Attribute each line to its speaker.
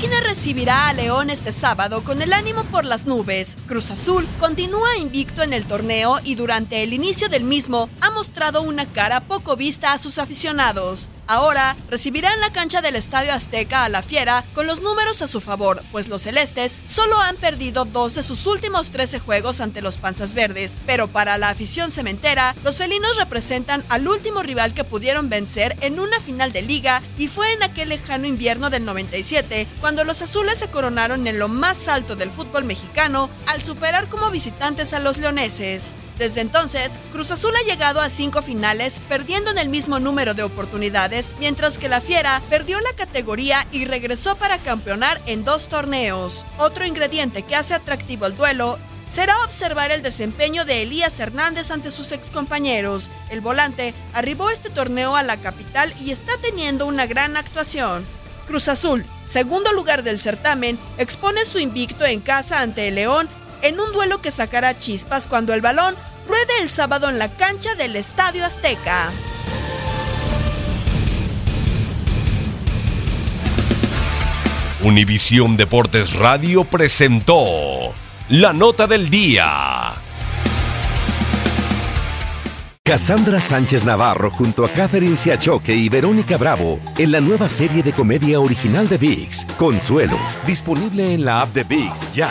Speaker 1: Máquina recibirá a León este sábado con el ánimo por las nubes. Cruz Azul continúa invicto en el torneo y durante el inicio del mismo ha mostrado una cara poco vista a sus aficionados. Ahora recibirá en la cancha del Estadio Azteca a la Fiera con los números a su favor, pues los celestes solo han perdido dos de sus últimos 13 juegos ante los Panzas Verdes, pero para la afición cementera, los felinos representan al último rival que pudieron vencer en una final de liga y fue en aquel lejano invierno del 97 cuando los azules se coronaron en lo más alto del fútbol mexicano al superar como visitantes a los leoneses. Desde entonces, Cruz Azul ha llegado a cinco finales, perdiendo en el mismo número de oportunidades, mientras que la Fiera perdió la categoría y regresó para campeonar en dos torneos. Otro ingrediente que hace atractivo el duelo será observar el desempeño de Elías Hernández ante sus excompañeros. El volante arribó este torneo a la capital y está teniendo una gran actuación. Cruz Azul, segundo lugar del certamen, expone su invicto en casa ante el León en un duelo que sacará chispas cuando el balón ruede el sábado en la cancha del Estadio Azteca.
Speaker 2: Univisión Deportes Radio presentó la nota del día.
Speaker 3: Cassandra Sánchez Navarro junto a Catherine Siachoque y Verónica Bravo en la nueva serie de comedia original de VIX, Consuelo, disponible en la app de VIX ya.